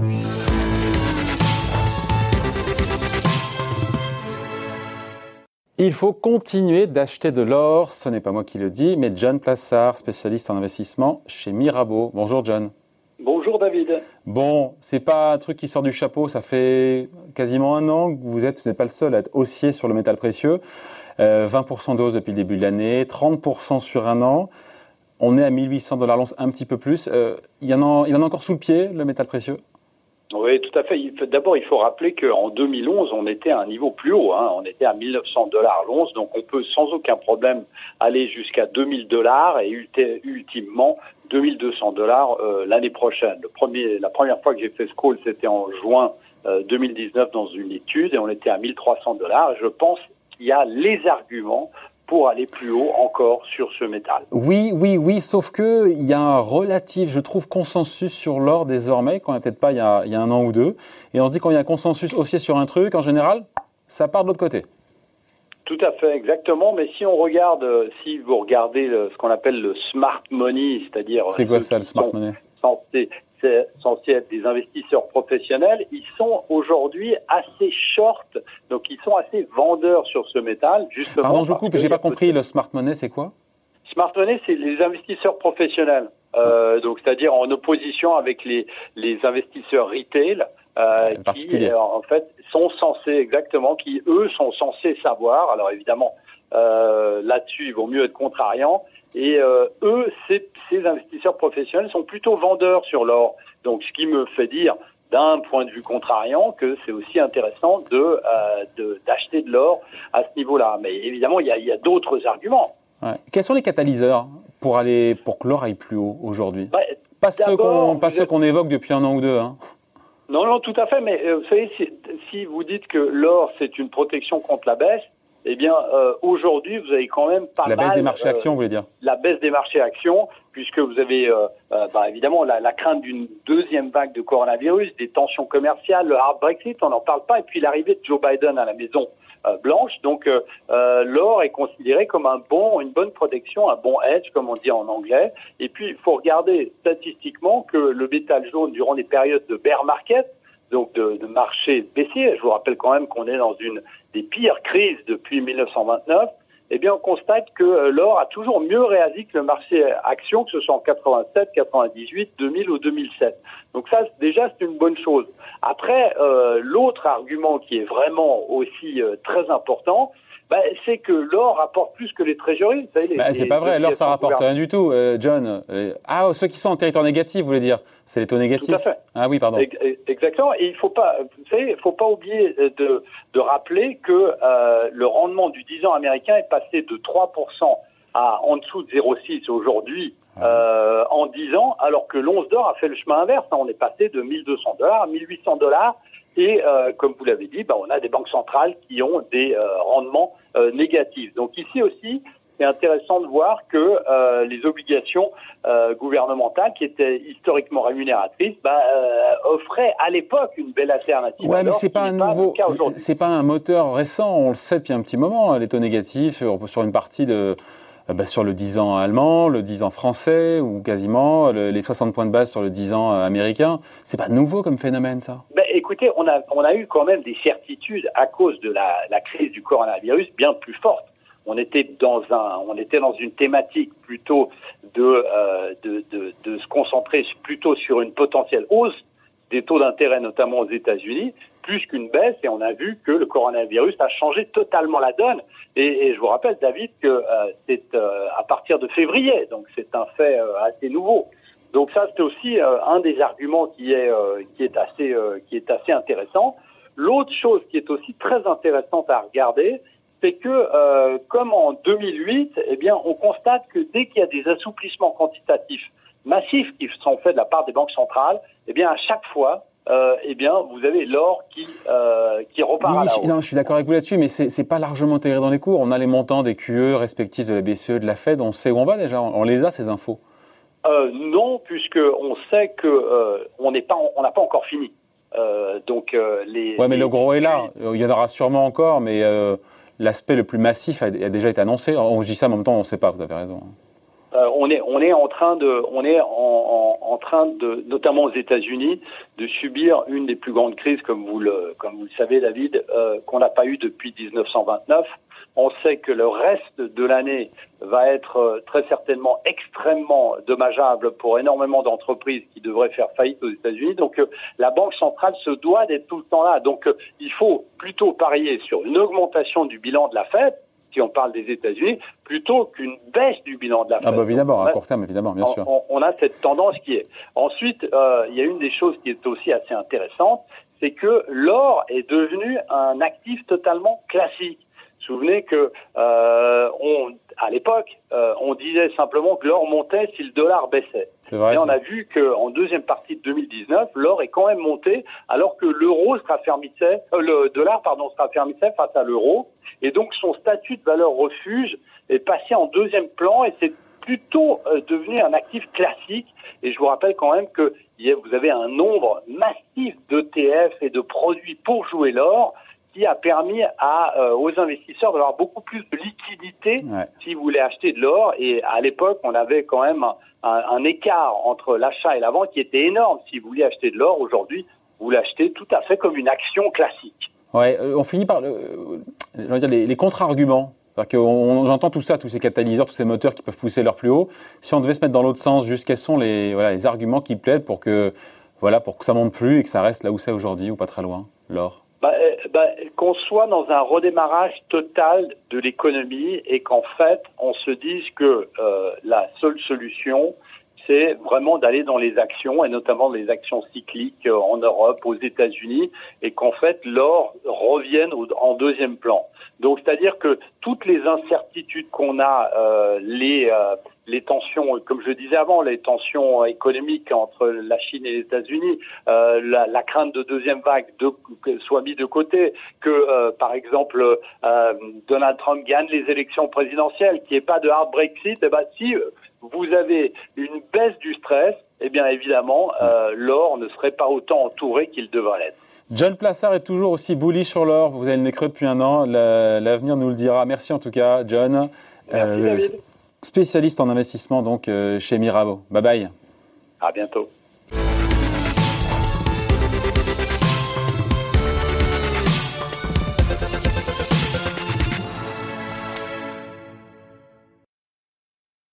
Il faut continuer d'acheter de l'or, ce n'est pas moi qui le dis, mais John Plassard, spécialiste en investissement chez Mirabeau. Bonjour John. Bonjour David. Bon, c'est pas un truc qui sort du chapeau, ça fait quasiment un an que vous êtes, vous n'êtes pas le seul à être haussier sur le métal précieux. 20% euh, de hausse depuis le début de l'année, 30% sur un an. On est à 1800 dollars l'once, un petit peu plus. Euh, il, y en a, il en a encore sous le pied, le métal précieux? Oui, tout à fait. D'abord, il faut rappeler qu'en 2011, on était à un niveau plus haut. Hein. On était à 1900 dollars l'once, donc on peut sans aucun problème aller jusqu'à 2000 dollars et ultimement 2200 dollars euh, l'année prochaine. Le premier, la première fois que j'ai fait ce call, c'était en juin 2019 euh, dans une étude et on était à 1300 dollars. Je pense qu'il y a les arguments pour aller plus haut encore sur ce métal. Oui, oui, oui, sauf que il y a un relatif, je trouve, consensus sur l'or désormais, qu'on n'a peut-être pas il y, a, il y, a, un an ou deux. Et on se dit quand il y a un consensus aussi sur un truc, en général, ça part de l'autre côté. Tout à fait, exactement. Mais si on regarde, euh, si vous regardez ce qu'on appelle le smart money, c'est-à-dire c'est quoi ça le smart money? Censés être des investisseurs professionnels, ils sont aujourd'hui assez short, donc ils sont assez vendeurs sur ce métal. Justement Pardon, je vous coupe, j'ai pas compris. Le smart money, c'est quoi? Smart money, c'est les investisseurs professionnels, euh, donc c'est-à-dire en opposition avec les les investisseurs retail. Euh, qui euh, en fait sont censés exactement, qui eux sont censés savoir. Alors évidemment, euh, là-dessus, il vaut mieux être contrariant. Et euh, eux, ces, ces, investisseurs professionnels sont plutôt vendeurs sur l'or. Donc, ce qui me fait dire, d'un point de vue contrariant, que c'est aussi intéressant de euh, d'acheter de, l'or à ce niveau-là. Mais évidemment, il y a, d'autres arguments. Ouais. Quels sont les catalyseurs pour aller pour que l'or aille plus haut aujourd'hui? Bah, Pas ceux qu'on évoque depuis un an ou deux. Hein. Non, non, tout à fait. Mais euh, vous savez, si, si vous dites que l'or c'est une protection contre la baisse, eh bien, euh, aujourd'hui, vous avez quand même pas la mal... La baisse des marchés actions, vous voulez dire? La baisse des marchés actions, puisque vous avez, euh, euh, bah, évidemment, la, la crainte d'une deuxième vague de coronavirus, des tensions commerciales, le hard Brexit, on n'en parle pas, et puis l'arrivée de Joe Biden à la Maison Blanche. Donc, l'or est considéré comme un bon, une bonne protection, un bon hedge, comme on dit en anglais. Et puis, il faut regarder statistiquement que le métal jaune, durant les périodes de bear market, donc de, de marché baissier. Je vous rappelle quand même qu'on est dans une des pires crises depuis 1929. Eh bien, on constate que euh, l'or a toujours mieux réagi que le marché action, que ce soit en 87, 98, 2000 ou 2007. Donc ça, déjà, c'est une bonne chose. Après, euh, l'autre argument qui est vraiment aussi euh, très important, bah, c'est que l'or rapporte plus que les trésoreries. Bah, c'est pas vrai, l'or ça rapporte rien du tout, euh, John. Euh, ah, ceux qui sont en territoire négatif, vous voulez dire C'est les taux négatifs Tout à fait. Ah oui, pardon. Exactement. Et il faut pas, vous savez, faut pas oublier de, de rappeler que euh, le rendement du 10 ans américain est passé de 3% à en dessous de 0,6 aujourd'hui ah euh, en 10 ans, alors que l'once d'or a fait le chemin inverse. On est passé de 1200 dollars à 1800 dollars et euh, comme vous l'avez dit, bah, on a des banques centrales qui ont des euh, rendements euh, négatifs. Donc ici aussi, c'est intéressant de voir que les obligations gouvernementales, qui étaient historiquement rémunératrices, bah, offraient à l'époque une belle alternative. Ouais, mais c'est pas un nouveau, c'est pas un moteur récent. On le sait depuis un petit moment. Les taux négatifs sur une partie de bah, sur le 10 ans allemand, le 10 ans français ou quasiment les 60 points de base sur le 10 ans américain. C'est pas nouveau comme phénomène ça? Ben, écoutez, on a, on a eu quand même des certitudes à cause de la, crise du coronavirus bien plus fortes. On était dans un, on était dans une thématique plutôt de, euh, de, de, de, se concentrer plutôt sur une potentielle hausse des taux d'intérêt, notamment aux États-Unis, plus qu'une baisse. Et on a vu que le coronavirus a changé totalement la donne. Et, je vous rappelle, David, que euh, c'est euh, à partir de février, donc c'est un fait euh, assez nouveau. Donc ça, c'est aussi un des arguments qui est qui est assez qui est assez intéressant. L'autre chose qui est aussi très intéressante à regarder, c'est que comme en 2008, eh bien, on constate que dès qu'il y a des assouplissements quantitatifs massifs qui sont faits de la part des banques centrales, eh bien, à chaque fois, euh, eh bien, vous avez l'or qui, euh, qui repart oui, à la je, non, je suis d'accord avec vous là-dessus, mais c'est, c'est pas largement intégré dans les cours. On a les montants des QE respectifs de la BCE, de la Fed, on sait où on va déjà, on les a ces infos. Euh, non, puisque on sait que on n'est pas, on n'a pas encore fini. Donc les. Ouais, mais le gros est là. Il y en aura sûrement encore, mais l'aspect le plus massif a, a, déjà été annoncé. On dit ça, mais en même temps, on ne sait pas. Vous avez raison. Euh, on est on est en train de on est en, en, train de notamment aux États-Unis de subir une des plus grandes crises comme vous le comme vous le savez David euh, qu'on n'a pas eu depuis 1929. On sait que le reste de l'année va être euh, très certainement extrêmement dommageable pour énormément d'entreprises qui devraient faire faillite aux États-Unis. Donc la banque centrale se doit d'être tout le temps là. Donc il faut plutôt parier sur une augmentation du bilan de la Fed si on parle des États-Unis, plutôt qu'une baisse du bilan de la Fed. Ah bah évidemment, à court terme, évidemment, bien sûr. On, a cette tendance qui est. Ensuite, euh, il y a une des choses qui est aussi assez intéressante, c'est que l'or est devenu un actif totalement classique. Souvenez que euh, on, à l'époque, euh, on disait simplement que l'or montait si le dollar baissait. Vrai, Et on a vu qu'en deuxième partie de 2019, l'or est quand même monté, alors que l'euro se raffermissait, euh, le dollar pardon se raffermissait face à l'euro, et donc son statut de valeur refuge est passé en deuxième plan et c'est plutôt euh, devenu un actif classique. Et je vous rappelle quand même que vous avez un nombre massif d'ETF et de produits pour jouer l'or qui a permis à, euh, aux investisseurs d'avoir beaucoup plus de liquidité s'ils voulaient acheter de l'or. Et à l'époque, on avait quand même un, un, écart entre l'achat et la vente qui était énorme. Si vous vouliez acheter de l'or aujourd'hui, vous l'achetez tout à fait comme une action classique. Ouais, euh, on finit par le, euh, dire les, les contre-arguments. J'entends tout ça, tous ces catalyseurs, tous ces moteurs qui peuvent pousser l'or plus haut. Si on devait se mettre dans l'autre sens, juste quels sont les, voilà, les arguments qui plaident pour que, voilà, pour que ça monte plus et que ça reste là où c'est aujourd'hui ou pas très loin, l'or? Bah, euh, bah, qu'on soit dans un redémarrage total de l'économie et qu'en fait on se dise que euh, la seule solution c'est vraiment d'aller dans les actions et notamment les actions cycliques euh, en Europe, aux États-Unis et qu'en fait l'or revienne en deuxième plan. Donc c'est-à-dire que toutes les incertitudes qu'on a, euh, les euh, les tensions, comme je disais avant, les tensions économiques entre la Chine et les États-Unis, la, crainte de deuxième vague de, soit mis de côté, que par exemple Donald Trump gagne les élections présidentielles, qu'il n'y ait pas de hard Brexit, eh ben, si vous avez une baisse du stress, eh bien évidemment, l'or ne serait pas autant entouré qu'il devrait l'être. John Plassard est toujours aussi bullish sur l'or. Vous avez le nez creux depuis un an. L'avenir nous le dira. Merci en tout cas, John. Merci, David spécialiste en investissement donc euh, chez Mirabeau. Bye bye. À bientôt.